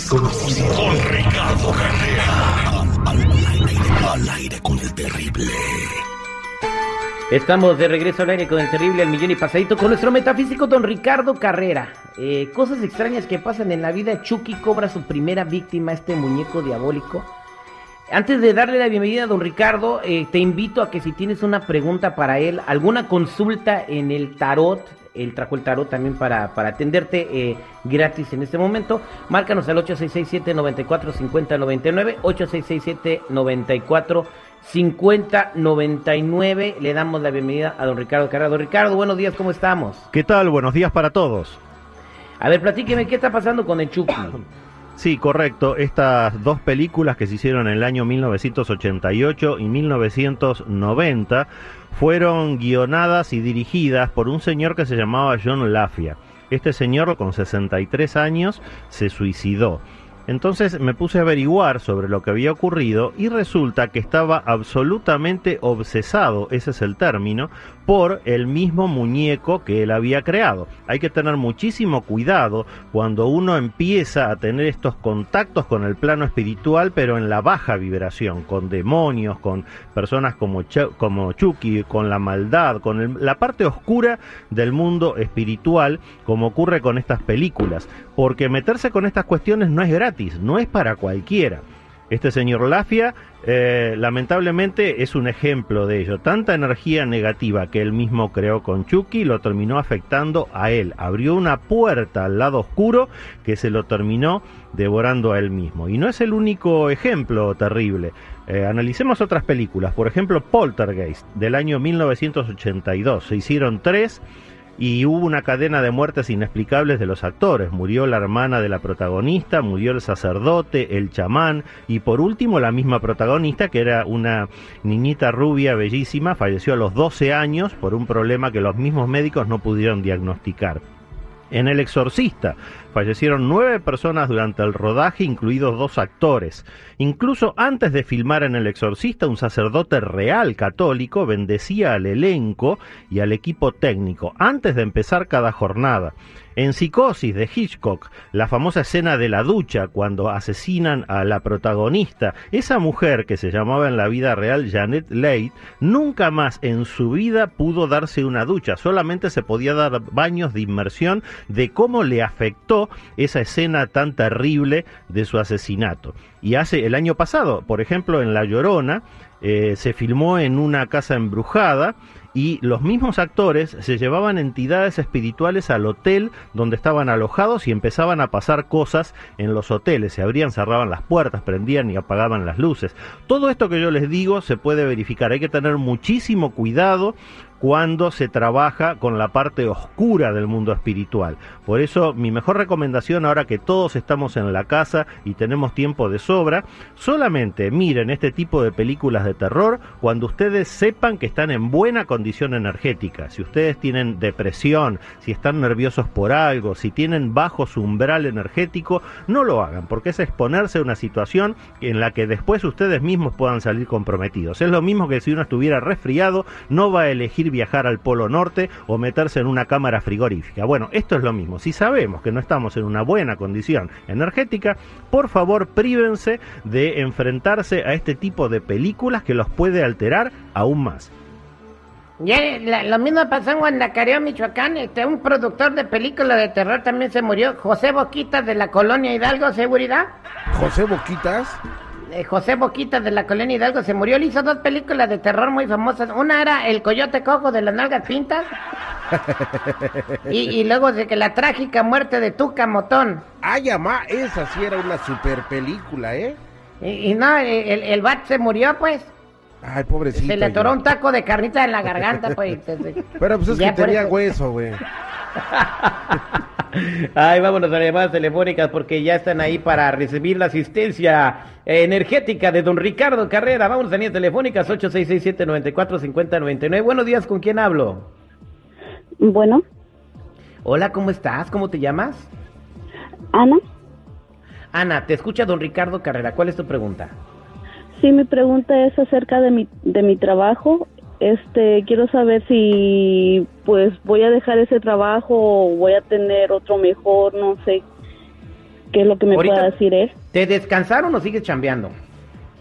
desconocido. Con Ricardo Carrera. Al, aire, con el terrible. Estamos de regreso al aire con el terrible al millón y pasadito con nuestro metafísico don Ricardo Carrera. Eh, cosas extrañas que pasan en la vida. Chucky cobra su primera víctima, este muñeco diabólico. Antes de darle la bienvenida a don Ricardo, eh, te invito a que si tienes una pregunta para él, alguna consulta en el tarot, él trajo el tarot también para, para atenderte eh, gratis en este momento. Márcanos al 8667-945099, 8667-945099. Le damos la bienvenida a don Ricardo Carrera. Don Ricardo, buenos días, ¿cómo estamos? ¿Qué tal? Buenos días para todos. A ver, platíqueme, ¿qué está pasando con el Chucky? Sí, correcto. Estas dos películas que se hicieron en el año 1988 y 1990 fueron guionadas y dirigidas por un señor que se llamaba John Lafia. Este señor con 63 años se suicidó. Entonces me puse a averiguar sobre lo que había ocurrido y resulta que estaba absolutamente obsesado, ese es el término, por el mismo muñeco que él había creado. Hay que tener muchísimo cuidado cuando uno empieza a tener estos contactos con el plano espiritual, pero en la baja vibración, con demonios, con personas como, como Chucky, con la maldad, con la parte oscura del mundo espiritual, como ocurre con estas películas. Porque meterse con estas cuestiones no es gratis, no es para cualquiera. Este señor Lafia eh, lamentablemente es un ejemplo de ello. Tanta energía negativa que él mismo creó con Chucky lo terminó afectando a él. Abrió una puerta al lado oscuro que se lo terminó devorando a él mismo. Y no es el único ejemplo terrible. Eh, analicemos otras películas. Por ejemplo, Poltergeist del año 1982. Se hicieron tres y hubo una cadena de muertes inexplicables de los actores. Murió la hermana de la protagonista, murió el sacerdote, el chamán y por último la misma protagonista que era una niñita rubia bellísima, falleció a los 12 años por un problema que los mismos médicos no pudieron diagnosticar. En El Exorcista fallecieron nueve personas durante el rodaje, incluidos dos actores. Incluso antes de filmar en El Exorcista, un sacerdote real católico bendecía al elenco y al equipo técnico antes de empezar cada jornada. En Psicosis de Hitchcock, la famosa escena de la ducha cuando asesinan a la protagonista, esa mujer que se llamaba en la vida real Janet Leigh, nunca más en su vida pudo darse una ducha, solamente se podía dar baños de inmersión de cómo le afectó esa escena tan terrible de su asesinato. Y hace el año pasado, por ejemplo, en La Llorona, eh, se filmó en una casa embrujada y los mismos actores se llevaban entidades espirituales al hotel donde estaban alojados y empezaban a pasar cosas en los hoteles. Se abrían, cerraban las puertas, prendían y apagaban las luces. Todo esto que yo les digo se puede verificar. Hay que tener muchísimo cuidado cuando se trabaja con la parte oscura del mundo espiritual. Por eso mi mejor recomendación ahora que todos estamos en la casa y tenemos tiempo de sobra, solamente miren este tipo de películas de terror cuando ustedes sepan que están en buena condición energética. Si ustedes tienen depresión, si están nerviosos por algo, si tienen bajo su umbral energético, no lo hagan porque es exponerse a una situación en la que después ustedes mismos puedan salir comprometidos. Es lo mismo que si uno estuviera resfriado, no va a elegir viajar al Polo Norte o meterse en una cámara frigorífica. Bueno, esto es lo mismo. Si sabemos que no estamos en una buena condición energética, por favor prívense de enfrentarse a este tipo de películas que los puede alterar aún más. Ya, lo mismo pasó en Guanacareo, Michoacán. Este, un productor de películas de terror también se murió. José Boquitas de la colonia Hidalgo, ¿seguridad? ¿José Boquitas? Eh, José Boquitas de la colonia Hidalgo se murió. Él hizo dos películas de terror muy famosas. Una era El Coyote Cojo de las Nalgas Pintas. y, luego de que la trágica muerte de Tuca Motón. Ay, mamá, esa sí era una super película, ¿eh? Y, no, el, el, bat se murió, pues. Ay, pobrecito. Se le atoró un taco de carnita en la garganta, pues. Pero pues es que tenía hueso, güey. Ay, vámonos a las llamadas telefónicas porque ya están ahí para recibir la asistencia energética de don Ricardo Carrera. Vámonos a líneas telefónicas 8667-945099. Buenos días, ¿con quién hablo? Bueno. Hola, ¿cómo estás? ¿Cómo te llamas? Ana. Ana, te escucha don Ricardo Carrera. ¿Cuál es tu pregunta? Sí, mi pregunta es acerca de mi, de mi trabajo. Este, quiero saber si pues voy a dejar ese trabajo o voy a tener otro mejor, no sé. ¿Qué es lo que me Ahorita- pueda decir él? ¿Te descansaron o sigues chambeando?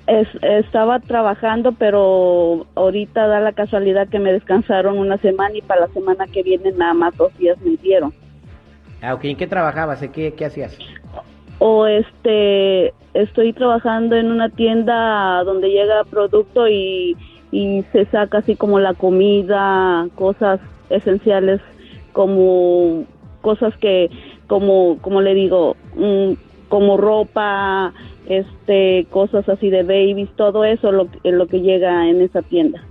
Es, estaba trabajando, pero ahorita da la casualidad que me descansaron una semana y para la semana que viene nada más dos días me dieron. Ah, ok. ¿En qué trabajabas? ¿En qué, qué hacías? O este, estoy trabajando en una tienda donde llega producto y, y se saca así como la comida, cosas esenciales como cosas que, como, como le digo, mm, como ropa, este, cosas así de babies, todo eso lo, lo que llega en esa tienda.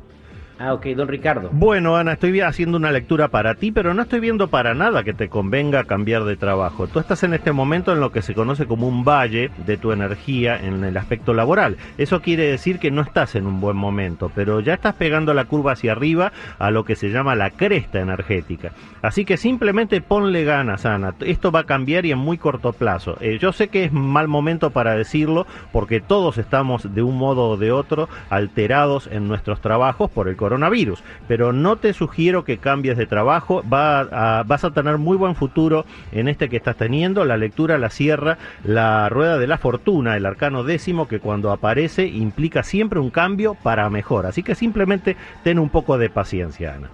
Ah, ok, don Ricardo. Bueno, Ana, estoy haciendo una lectura para ti, pero no estoy viendo para nada que te convenga cambiar de trabajo. Tú estás en este momento en lo que se conoce como un valle de tu energía en el aspecto laboral. Eso quiere decir que no estás en un buen momento, pero ya estás pegando la curva hacia arriba a lo que se llama la cresta energética. Así que simplemente ponle ganas, Ana. Esto va a cambiar y en muy corto plazo. Eh, yo sé que es mal momento para decirlo, porque todos estamos de un modo o de otro alterados en nuestros trabajos por el coronavirus, pero no te sugiero que cambies de trabajo, va a- vas a tener muy buen futuro en este que estás teniendo, la lectura la cierra la rueda de la fortuna, el arcano décimo que cuando aparece implica siempre un cambio para mejor, así que simplemente ten un poco de paciencia, Ana,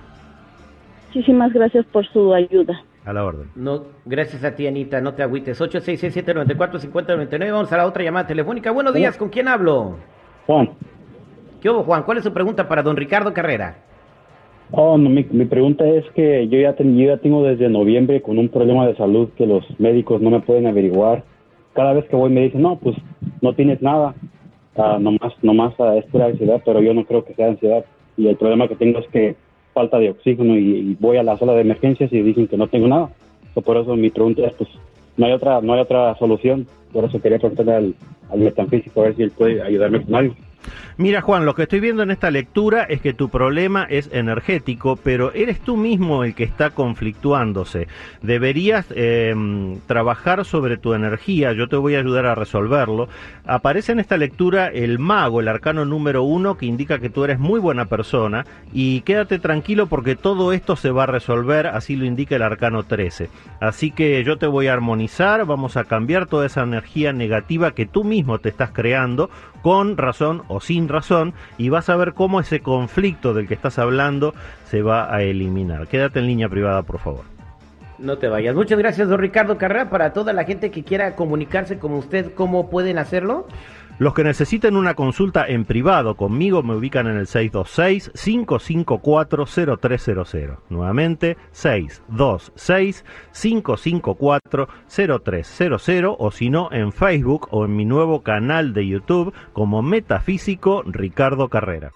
Muchísimas gracias por su ayuda. a la orden. No, gracias a ti, Anita, no te agüites. 8667-945099. Vamos a la otra llamada telefónica. Buenos días, ¿con quién hablo? Juan, ¿Qué Juan? ¿Cuál es su pregunta para don Ricardo Carrera? oh, no, mi, mi pregunta es que yo ya, ten- yo ya tengo desde noviembre con un problema de salud que los médicos no me pueden averiguar. Cada vez que voy me dicen, no, pues no tienes nada, Ah, nomás, nomás ah, es pura ansiedad, pero yo no creo que sea ansiedad. Y el problema que tengo es que falta de oxígeno y, voy a la sala de emergencias y dicen que no tengo nada. Por eso mi pregunta es, pues, no hay otra, no hay otra solución. Por eso quería preguntarle al, al metafísico a ver si él puede ayudarme con algo. Mira Juan, lo que estoy viendo en esta lectura es que tu problema es energético, pero eres tú mismo el que está conflictuándose. Deberías eh, trabajar sobre tu energía, yo te voy a ayudar a resolverlo. Aparece en esta lectura el mago, el arcano número uno, que indica que tú eres muy buena persona y quédate tranquilo porque todo esto se va a resolver, así lo indica el arcano 13. Así que yo te voy a armonizar, vamos a cambiar toda esa energía negativa que tú mismo te estás creando, con razón o sin razón, y vas a ver cómo ese conflicto del que estás hablando se va a eliminar. Quédate en línea privada, por favor. No te vayas. Muchas gracias, don Ricardo Carrera. Para toda la gente que quiera comunicarse con usted, ¿cómo pueden hacerlo? Los que necesiten una consulta en privado conmigo me ubican en el 626-554-0300. Nuevamente, 626-554-0300 o si no, en Facebook o en mi nuevo canal de YouTube como Metafísico Ricardo Carrera.